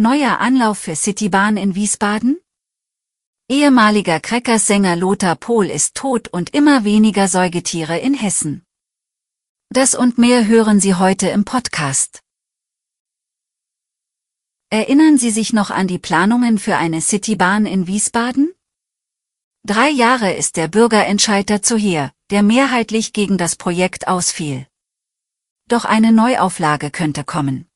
Neuer Anlauf für Citybahn in Wiesbaden? Ehemaliger Crackers-Sänger Lothar Pohl ist tot und immer weniger Säugetiere in Hessen. Das und mehr hören Sie heute im Podcast. Erinnern Sie sich noch an die Planungen für eine Citybahn in Wiesbaden? Drei Jahre ist der Bürgerentscheid dazu her, der mehrheitlich gegen das Projekt ausfiel. Doch eine Neuauflage könnte kommen.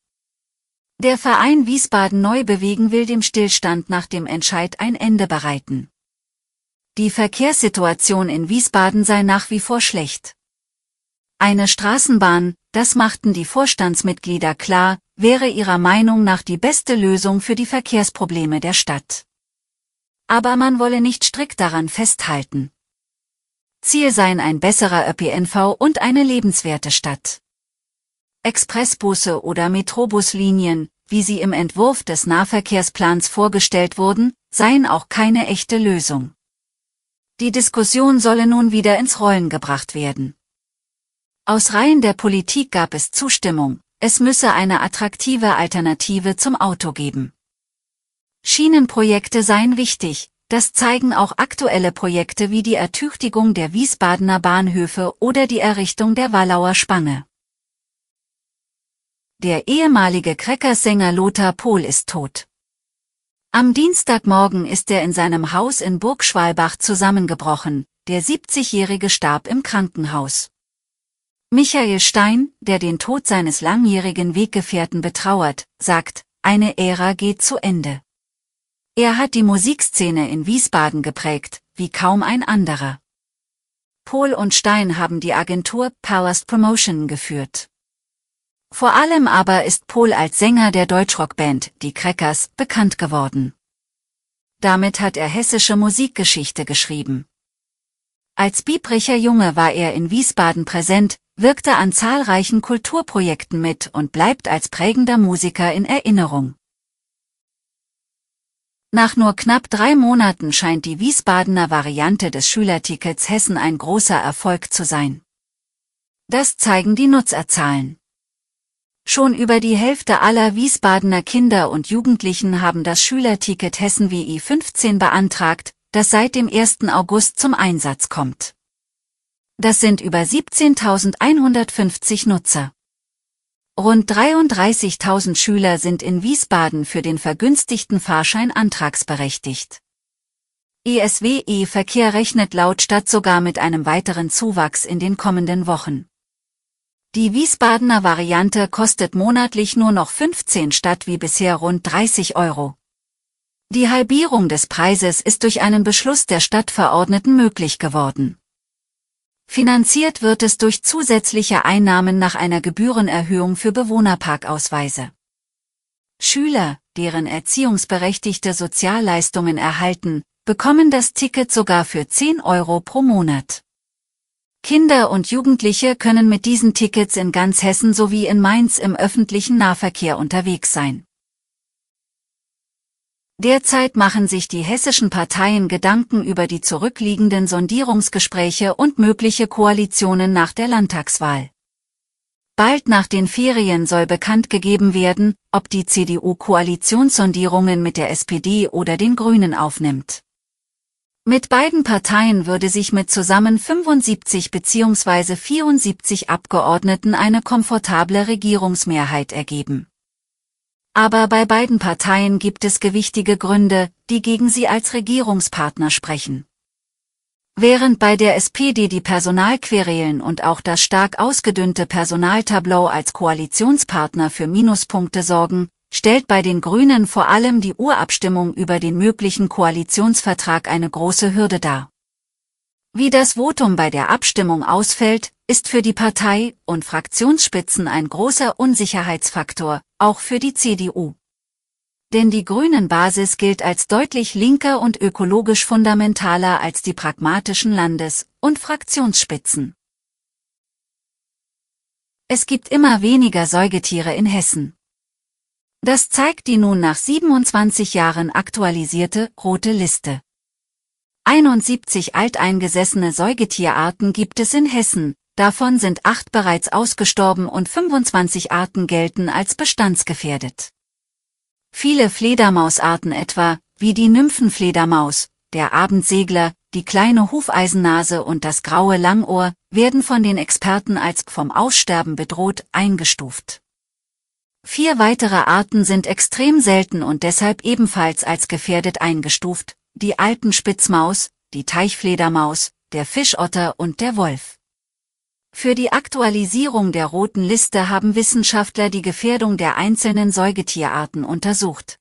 Der Verein Wiesbaden neu bewegen will dem Stillstand nach dem Entscheid ein Ende bereiten. Die Verkehrssituation in Wiesbaden sei nach wie vor schlecht. Eine Straßenbahn, das machten die Vorstandsmitglieder klar, wäre ihrer Meinung nach die beste Lösung für die Verkehrsprobleme der Stadt. Aber man wolle nicht strikt daran festhalten. Ziel seien ein besserer ÖPNV und eine lebenswerte Stadt. Expressbusse oder Metrobuslinien, wie sie im Entwurf des Nahverkehrsplans vorgestellt wurden, seien auch keine echte Lösung. Die Diskussion solle nun wieder ins Rollen gebracht werden. Aus Reihen der Politik gab es Zustimmung, es müsse eine attraktive Alternative zum Auto geben. Schienenprojekte seien wichtig, das zeigen auch aktuelle Projekte wie die Ertüchtigung der Wiesbadener Bahnhöfe oder die Errichtung der Wallauer Spange. Der ehemalige Crackers-Sänger Lothar Pohl ist tot. Am Dienstagmorgen ist er in seinem Haus in Burgschwalbach zusammengebrochen, der 70-Jährige starb im Krankenhaus. Michael Stein, der den Tod seines langjährigen Weggefährten betrauert, sagt, eine Ära geht zu Ende. Er hat die Musikszene in Wiesbaden geprägt, wie kaum ein anderer. Pohl und Stein haben die Agentur Palast Promotion geführt. Vor allem aber ist Pohl als Sänger der Deutschrockband Die Crackers bekannt geworden. Damit hat er hessische Musikgeschichte geschrieben. Als Biebricher Junge war er in Wiesbaden präsent, wirkte an zahlreichen Kulturprojekten mit und bleibt als prägender Musiker in Erinnerung. Nach nur knapp drei Monaten scheint die Wiesbadener Variante des Schülertickets Hessen ein großer Erfolg zu sein. Das zeigen die Nutzerzahlen. Schon über die Hälfte aller Wiesbadener Kinder und Jugendlichen haben das Schülerticket Hessen WI 15 beantragt, das seit dem 1. August zum Einsatz kommt. Das sind über 17.150 Nutzer. Rund 33.000 Schüler sind in Wiesbaden für den vergünstigten Fahrschein antragsberechtigt. ESWE Verkehr rechnet laut Stadt sogar mit einem weiteren Zuwachs in den kommenden Wochen. Die Wiesbadener Variante kostet monatlich nur noch 15 statt wie bisher rund 30 Euro. Die Halbierung des Preises ist durch einen Beschluss der Stadtverordneten möglich geworden. Finanziert wird es durch zusätzliche Einnahmen nach einer Gebührenerhöhung für Bewohnerparkausweise. Schüler, deren erziehungsberechtigte Sozialleistungen erhalten, bekommen das Ticket sogar für 10 Euro pro Monat. Kinder und Jugendliche können mit diesen Tickets in ganz Hessen sowie in Mainz im öffentlichen Nahverkehr unterwegs sein. Derzeit machen sich die hessischen Parteien Gedanken über die zurückliegenden Sondierungsgespräche und mögliche Koalitionen nach der Landtagswahl. Bald nach den Ferien soll bekannt gegeben werden, ob die CDU Koalitionssondierungen mit der SPD oder den Grünen aufnimmt. Mit beiden Parteien würde sich mit zusammen 75 bzw. 74 Abgeordneten eine komfortable Regierungsmehrheit ergeben. Aber bei beiden Parteien gibt es gewichtige Gründe, die gegen sie als Regierungspartner sprechen. Während bei der SPD die Personalquerelen und auch das stark ausgedünnte Personaltableau als Koalitionspartner für Minuspunkte sorgen, stellt bei den Grünen vor allem die Urabstimmung über den möglichen Koalitionsvertrag eine große Hürde dar. Wie das Votum bei der Abstimmung ausfällt, ist für die Partei und Fraktionsspitzen ein großer Unsicherheitsfaktor, auch für die CDU. denn die grünen Basis gilt als deutlich linker und ökologisch fundamentaler als die pragmatischen Landes- und Fraktionsspitzen. Es gibt immer weniger Säugetiere in Hessen. Das zeigt die nun nach 27 Jahren aktualisierte rote Liste. 71 alteingesessene Säugetierarten gibt es in Hessen, davon sind acht bereits ausgestorben und 25 Arten gelten als bestandsgefährdet. Viele Fledermausarten etwa, wie die Nymphenfledermaus, der Abendsegler, die kleine Hufeisennase und das graue Langohr, werden von den Experten als vom Aussterben bedroht eingestuft. Vier weitere Arten sind extrem selten und deshalb ebenfalls als gefährdet eingestuft, die Alpenspitzmaus, die Teichfledermaus, der Fischotter und der Wolf. Für die Aktualisierung der roten Liste haben Wissenschaftler die Gefährdung der einzelnen Säugetierarten untersucht.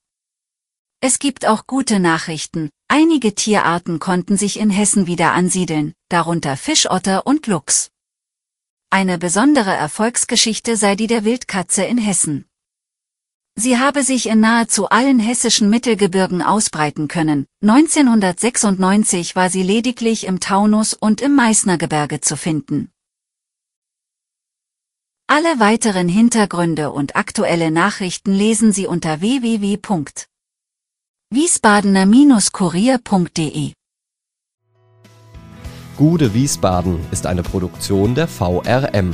Es gibt auch gute Nachrichten, einige Tierarten konnten sich in Hessen wieder ansiedeln, darunter Fischotter und Luchs. Eine besondere Erfolgsgeschichte sei die der Wildkatze in Hessen. Sie habe sich in nahezu allen hessischen Mittelgebirgen ausbreiten können. 1996 war sie lediglich im Taunus und im Meißnergebirge zu finden. Alle weiteren Hintergründe und aktuelle Nachrichten lesen Sie unter www.wiesbadener-kurier.de. Gude Wiesbaden ist eine Produktion der VRM